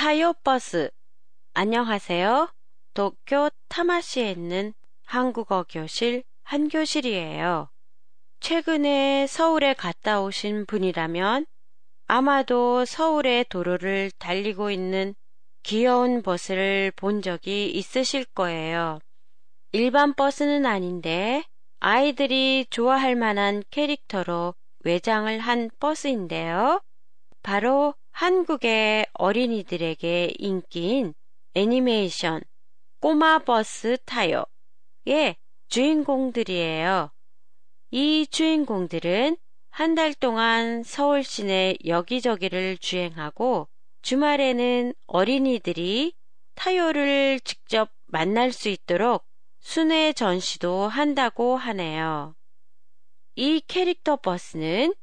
타요 버스. 안녕하세요. 도쿄 타마시에 있는 한국어 교실 한교실이에요. 최근에 서울에 갔다 오신 분이라면 아마도 서울의 도로를 달리고 있는 귀여운 버스를 본 적이 있으실 거예요. 일반 버스는 아닌데 아이들이 좋아할 만한 캐릭터로 외장을 한 버스인데요. 바로 한국의 어린이들에게 인기인 애니메이션 꼬마 버스 타요의 주인공들이에요. 이 주인공들은 한 달 동안 서울 시내 여기저기를 주행하고 주말에는 어린이들이 타요를 직접 만날 수 있도록 순회 전시도 한다고 하네요. 이 캐릭터 버스는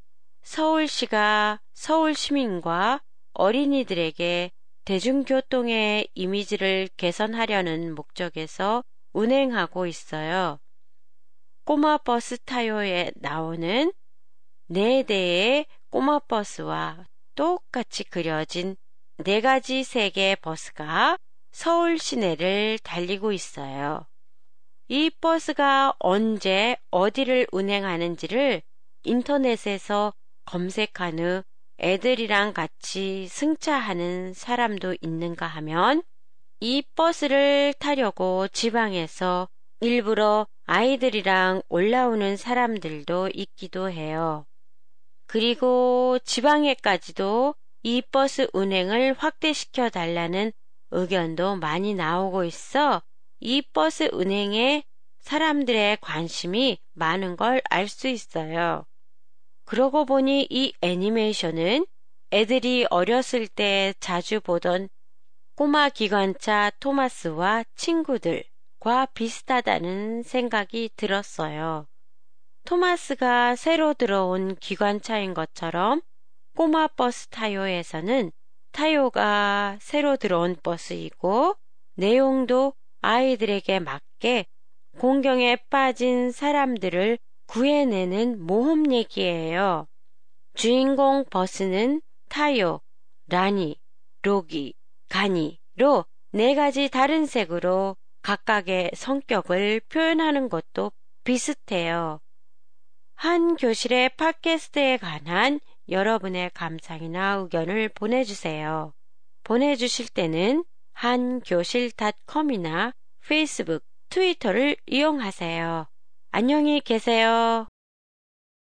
서울시가 서울 시민과 어린이들에게 대중교통의 이미지를 개선하려는 목적에서 운행하고 있어요. 꼬마 버스 타요에 나오는 네 대의 꼬마 버스와 똑같이 그려진 네 가지 색의 버스가 서울 시내를 달리고 있어요. 이 버스가 언제 어디를 운행하는지를 인터넷에서 검색한 후 애들이랑 같이 승차하는 사람도 있는가 하면 이 버스를 타려고 지방에서 일부러 아이들이랑 올라오는 사람들도 있기도 해요. 그리고 지방에까지도 이 버스 운행을 확대시켜 달라는 의견도 많이 나오고 있어 이 버스 운행에 사람들의 관심이 많은 걸 알 수 있어요. 그러고 보니 이 애니메이션은 애들이 어렸을 때 자주 보던 꼬마 기관차 토마스와 친구들과 비슷하다는 생각이 들었어요. 토마스가 새로 들어온 기관차인 것처럼 꼬마 버스 타요에서는 타요가 새로 들어온 버스이고 내용도 아이들에게 맞게 공경에 빠진 사람들을 구해내는 모험 얘기예요. 주인공 버스는 타요, 라니, 로기, 가니로 네 가지 다른 색으로 각각의 성격을 표현하는 것도 비슷해요. 한 교실의 팟캐스트에 관한 여러분의 감상이나 의견을 보내주세요. 보내주실 때는 한교실닷컴이나 페이스북, 트위터를 이용하세요. 안녕히 계세요.